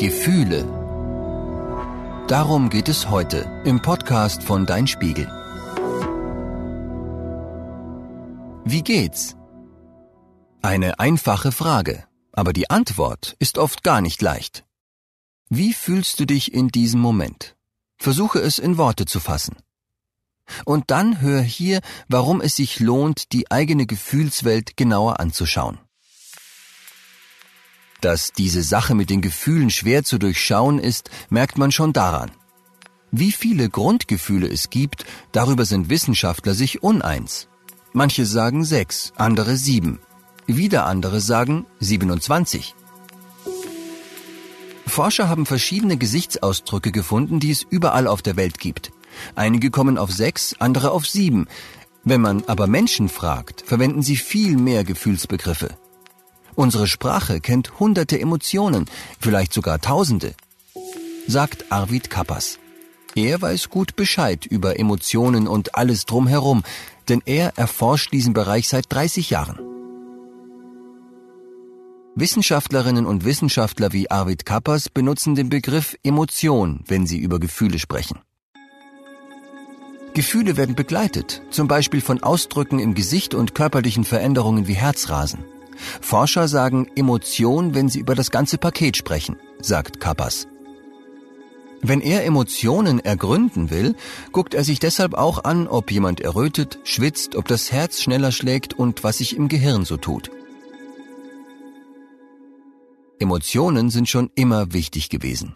Gefühle. Darum geht es heute im Podcast von Dein Spiegel. Wie geht's? Eine einfache Frage, aber die Antwort ist oft gar nicht leicht. Wie fühlst du dich in diesem Moment? Versuche es in Worte zu fassen. Und dann hör hier, warum es sich lohnt, die eigene Gefühlswelt genauer anzuschauen. Dass diese Sache mit den Gefühlen schwer zu durchschauen ist, merkt man schon daran. Wie viele Grundgefühle es gibt, darüber sind Wissenschaftler sich uneins. Manche sagen sechs, andere sieben. Wieder andere sagen 27. Forscher haben verschiedene Gesichtsausdrücke gefunden, die es überall auf der Welt gibt. Einige kommen auf sechs, andere auf sieben. Wenn man aber Menschen fragt, verwenden sie viel mehr Gefühlsbegriffe. Unsere Sprache kennt hunderte Emotionen, vielleicht sogar tausende, sagt Arvid Kappas. Er weiß gut Bescheid über Emotionen und alles drumherum, denn er erforscht diesen Bereich seit 30 Jahren. Wissenschaftlerinnen und Wissenschaftler wie Arvid Kappas benutzen den Begriff Emotion, wenn sie über Gefühle sprechen. Gefühle werden begleitet, zum Beispiel von Ausdrücken im Gesicht und körperlichen Veränderungen wie Herzrasen. Forscher sagen Emotion, wenn sie über das ganze Paket sprechen, sagt Kappas. Wenn er Emotionen ergründen will, guckt er sich deshalb auch an, ob jemand errötet, schwitzt, ob das Herz schneller schlägt und was sich im Gehirn so tut. Emotionen sind schon immer wichtig gewesen.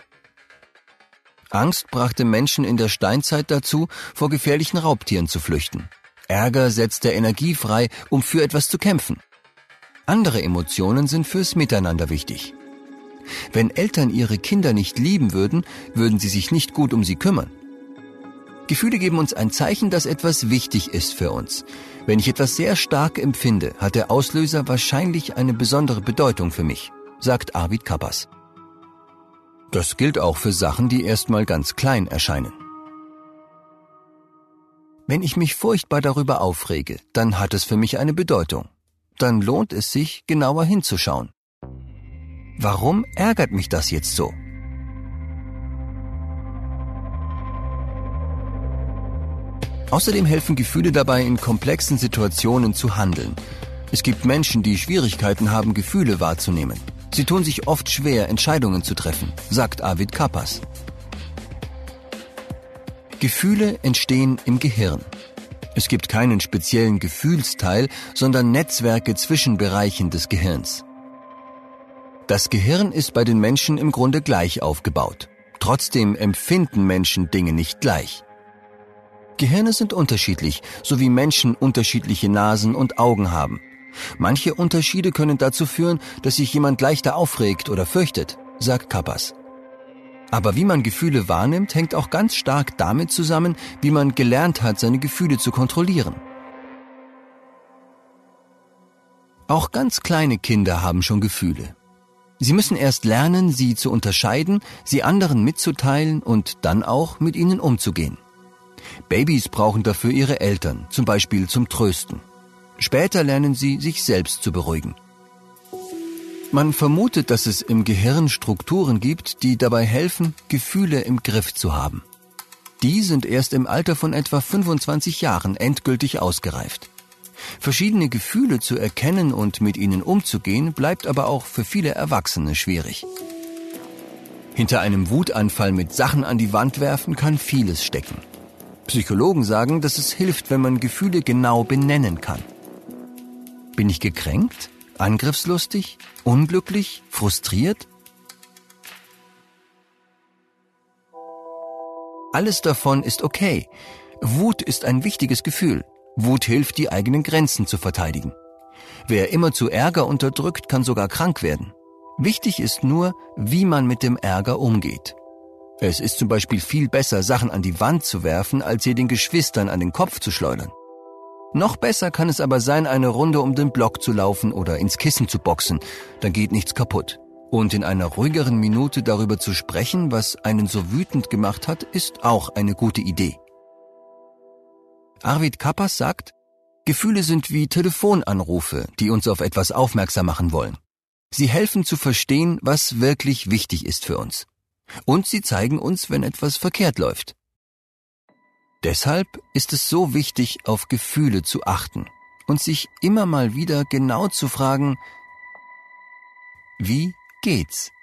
Angst brachte Menschen in der Steinzeit dazu, vor gefährlichen Raubtieren zu flüchten. Ärger setzte Energie frei, um für etwas zu kämpfen. Andere Emotionen sind fürs Miteinander wichtig. Wenn Eltern ihre Kinder nicht lieben würden, würden sie sich nicht gut um sie kümmern. Gefühle geben uns ein Zeichen, dass etwas wichtig ist für uns. Wenn ich etwas sehr stark empfinde, hat der Auslöser wahrscheinlich eine besondere Bedeutung für mich, sagt Arvid Kappas. Das gilt auch für Sachen, die erstmal ganz klein erscheinen. Wenn ich mich furchtbar darüber aufrege, dann hat es für mich eine Bedeutung. Dann lohnt es sich, genauer hinzuschauen. Warum ärgert mich das jetzt so? Außerdem helfen Gefühle dabei, in komplexen Situationen zu handeln. Es gibt Menschen, die Schwierigkeiten haben, Gefühle wahrzunehmen. Sie tun sich oft schwer, Entscheidungen zu treffen, sagt Arvid Kappas. Gefühle entstehen im Gehirn. Es gibt keinen speziellen Gefühlsteil, sondern Netzwerke zwischen Bereichen des Gehirns. Das Gehirn ist bei den Menschen im Grunde gleich aufgebaut. Trotzdem empfinden Menschen Dinge nicht gleich. Gehirne sind unterschiedlich, so wie Menschen unterschiedliche Nasen und Augen haben. Manche Unterschiede können dazu führen, dass sich jemand leichter aufregt oder fürchtet, sagt Kappas. Aber wie man Gefühle wahrnimmt, hängt auch ganz stark damit zusammen, wie man gelernt hat, seine Gefühle zu kontrollieren. Auch ganz kleine Kinder haben schon Gefühle. Sie müssen erst lernen, sie zu unterscheiden, sie anderen mitzuteilen und dann auch mit ihnen umzugehen. Babys brauchen dafür ihre Eltern, zum Beispiel zum Trösten. Später lernen sie, sich selbst zu beruhigen. Man vermutet, dass es im Gehirn Strukturen gibt, die dabei helfen, Gefühle im Griff zu haben. Die sind erst im Alter von etwa 25 Jahren endgültig ausgereift. Verschiedene Gefühle zu erkennen und mit ihnen umzugehen, bleibt aber auch für viele Erwachsene schwierig. Hinter einem Wutanfall mit Sachen an die Wand werfen kann vieles stecken. Psychologen sagen, dass es hilft, wenn man Gefühle genau benennen kann. Bin ich gekränkt? Angriffslustig? Unglücklich? Frustriert? Alles davon ist okay. Wut ist ein wichtiges Gefühl. Wut hilft, die eigenen Grenzen zu verteidigen. Wer immer zu Ärger unterdrückt, kann sogar krank werden. Wichtig ist nur, wie man mit dem Ärger umgeht. Es ist zum Beispiel viel besser, Sachen an die Wand zu werfen, als sie den Geschwistern an den Kopf zu schleudern. Noch besser kann es aber sein, eine Runde um den Block zu laufen oder ins Kissen zu boxen. Dann geht nichts kaputt. Und in einer ruhigeren Minute darüber zu sprechen, was einen so wütend gemacht hat, ist auch eine gute Idee. Arvid Kappas sagt, Gefühle sind wie Telefonanrufe, die uns auf etwas aufmerksam machen wollen. Sie helfen zu verstehen, was wirklich wichtig ist für uns. Und sie zeigen uns, wenn etwas verkehrt läuft. Deshalb ist es so wichtig, auf Gefühle zu achten und sich immer mal wieder genau zu fragen, wie geht's?